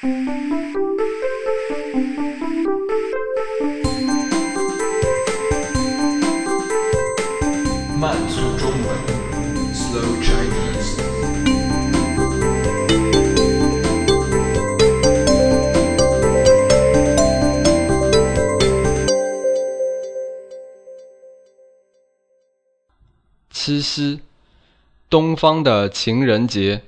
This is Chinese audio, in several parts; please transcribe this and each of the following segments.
慢速中文，Slow Chinese。七夕，东方的情人节。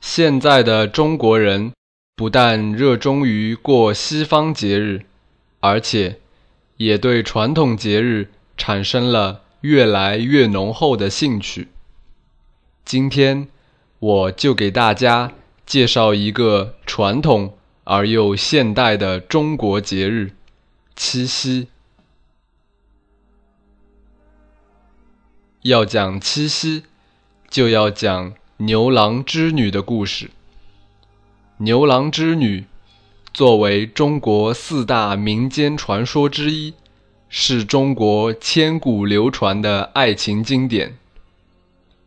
现在的中国人不但热衷于过西方节日，而且也对传统节日产生了越来越浓厚的兴趣。今天，我就给大家介绍一个传统而又现代的中国节日——七夕。要讲七夕，就要讲牛郎织女的故事。牛郎织女作为中国四大民间传说之一，是中国千古流传的爱情经典。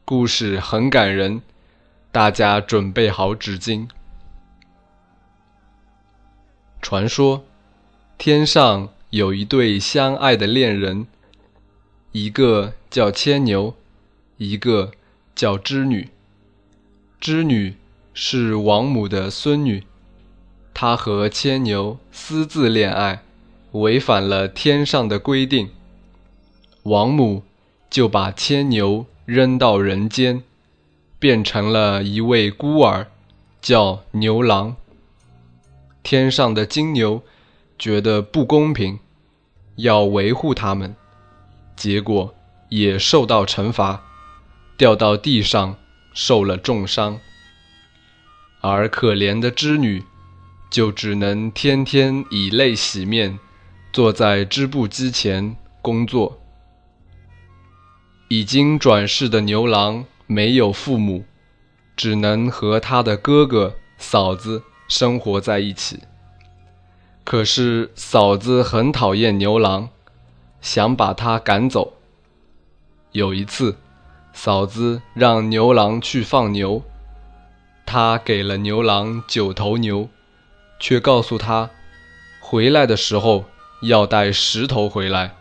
故事很感人，大家准备好纸巾。传说，天上有一对相爱的恋人，一个。叫牵牛，一个叫织女。织女是王母的孙女，她和牵牛私自恋爱，违反了天上的规定。王母就把牵牛扔到人间，变成了一位孤儿，叫牛郎。天上的金牛觉得不公平，要维护他们，结果。也受到惩罚，掉到地上受了重伤，而可怜的织女就只能天天以泪洗面，坐在织布机前工作。已经转世的牛郎没有父母，只能和他的哥哥嫂子生活在一起。可是嫂子很讨厌牛郎，想把他赶走。有一次，嫂子让牛郎去放牛，他给了牛郎九头牛，却告诉他，回来的时候要带十头回来，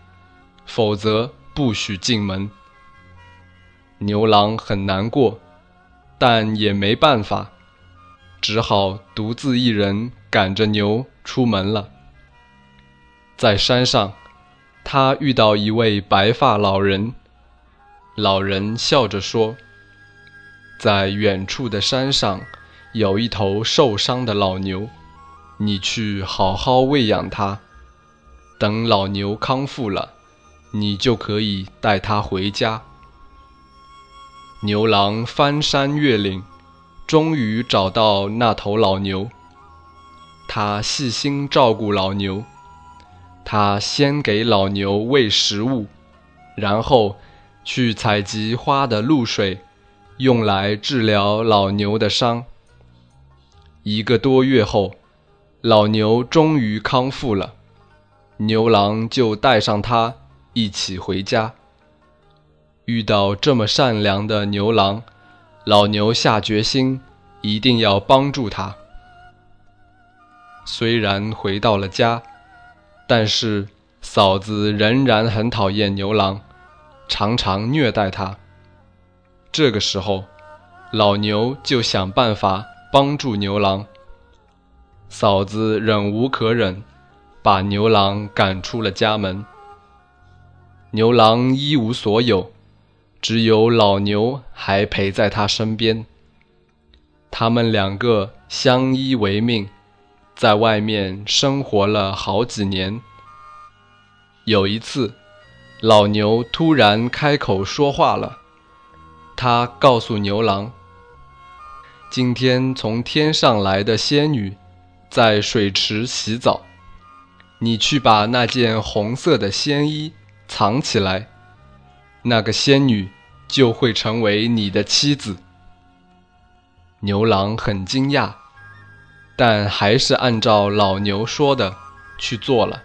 否则不许进门。牛郎很难过，但也没办法，只好独自一人赶着牛出门了。在山上，他遇到一位白发老人。老人笑着说：“在远处的山上，有一头受伤的老牛，你去好好喂养它。等老牛康复了，你就可以带它回家。”牛郎翻山越岭，终于找到那头老牛。他细心照顾老牛，他先给老牛喂食物，然后。去采集花的露水，用来治疗老牛的伤。一个多月后，老牛终于康复了，牛郎就带上它一起回家。遇到这么善良的牛郎，老牛下决心一定要帮助他。虽然回到了家，但是嫂子仍然很讨厌牛郎。常常虐待他。这个时候，老牛就想办法帮助牛郎。嫂子忍无可忍，把牛郎赶出了家门。牛郎一无所有，只有老牛还陪在他身边。他们两个相依为命，在外面生活了好几年。有一次。老牛突然开口说话了，他告诉牛郎：“今天从天上来的仙女在水池洗澡，你去把那件红色的仙衣藏起来，那个仙女就会成为你的妻子。”牛郎很惊讶，但还是按照老牛说的去做了。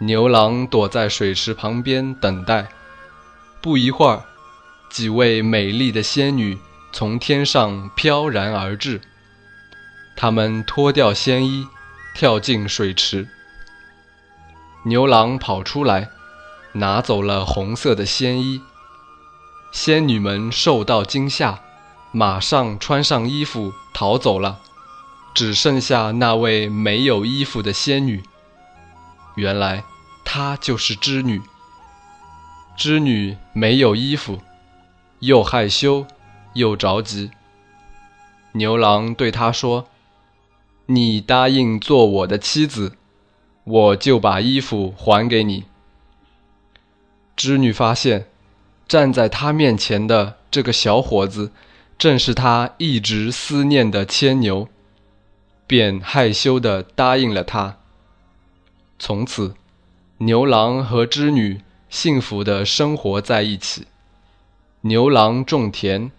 牛郎躲在水池旁边等待。不一会儿，几位美丽的仙女从天上飘然而至，他们脱掉仙衣，跳进水池。牛郎跑出来，拿走了红色的仙衣。仙女们受到惊吓，马上穿上衣服逃走了，只剩下那位没有衣服的仙女。原来她就是织女。织女没有衣服，又害羞又着急。牛郎对她说：“你答应做我的妻子，我就把衣服还给你。”织女发现。站在他面前的这个小伙子，正是他一直思念的牵牛，便害羞地答应了他。从此，牛郎和织女幸福的生活在一起。牛郎种田，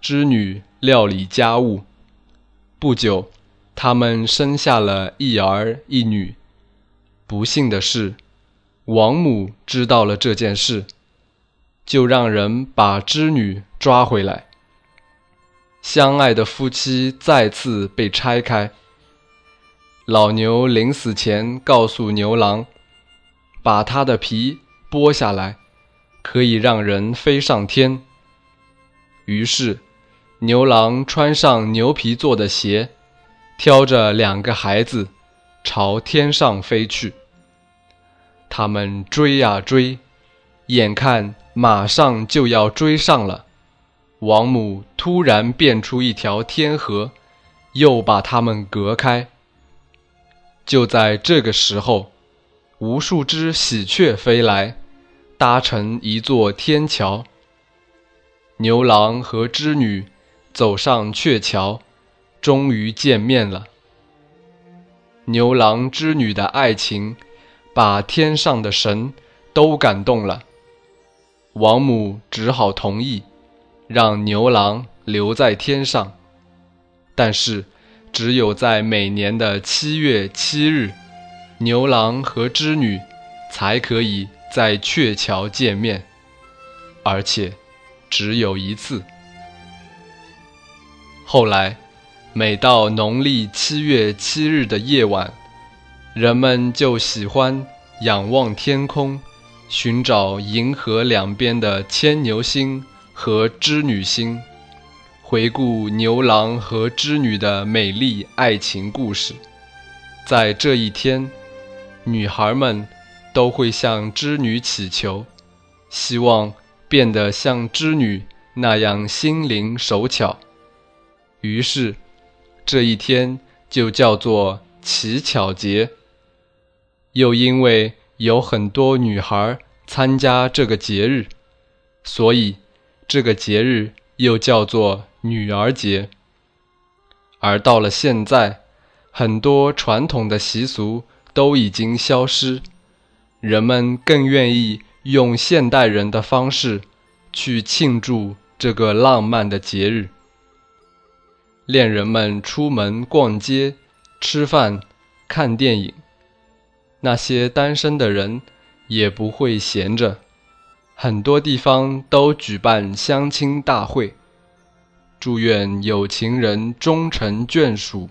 织女料理家务。不久，他们生下了一儿一女。不幸的是，王母知道了这件事。就让人把织女抓回来。相爱的夫妻再次被拆开。老牛临死前告诉牛郎，把他的皮剥下来，可以让人飞上天。于是，牛郎穿上牛皮做的鞋，挑着两个孩子，朝天上飞去。他们追呀追，眼看。马上就要追上了，王母突然变出一条天河，又把他们隔开。就在这个时候，无数只喜鹊飞来，搭成一座天桥。牛郎和织女走上鹊桥，终于见面了。牛郎织女的爱情，把天上的神都感动了。王母只好同意，让牛郎留在天上，但是只有在每年的七月七日，牛郎和织女才可以在鹊桥见面，而且只有一次。后来，每到农历七月七日的夜晚，人们就喜欢仰望天空。寻找银河两边的牵牛星和织女星，回顾牛郎和织女的美丽爱情故事。在这一天，女孩们都会向织女祈求，希望变得像织女那样心灵手巧。于是，这一天就叫做乞巧节。又因为。有很多女孩参加这个节日，所以这个节日又叫做女儿节。而到了现在，很多传统的习俗都已经消失，人们更愿意用现代人的方式去庆祝这个浪漫的节日。恋人们出门逛街、吃饭、看电影。那些单身的人也不会闲着，很多地方都举办相亲大会。祝愿有情人终成眷属。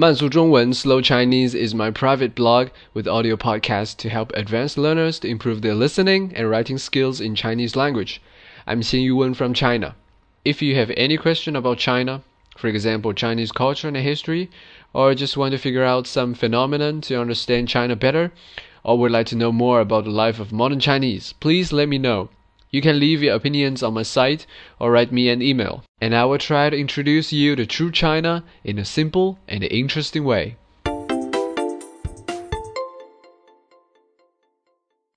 慢速中文 （Slow Chinese） is my private blog with audio podcasts to help advanced learners to improve their listening and writing skills in Chinese language. I'm Xin Yuwen from China. If you have any question about China, for example, Chinese culture and history, or just want to figure out some phenomenon to understand China better, or would like to know more about the life of modern Chinese, please let me know. You can leave your opinions on my site or write me an email, and I will try to introduce you to true China in a simple and interesting way.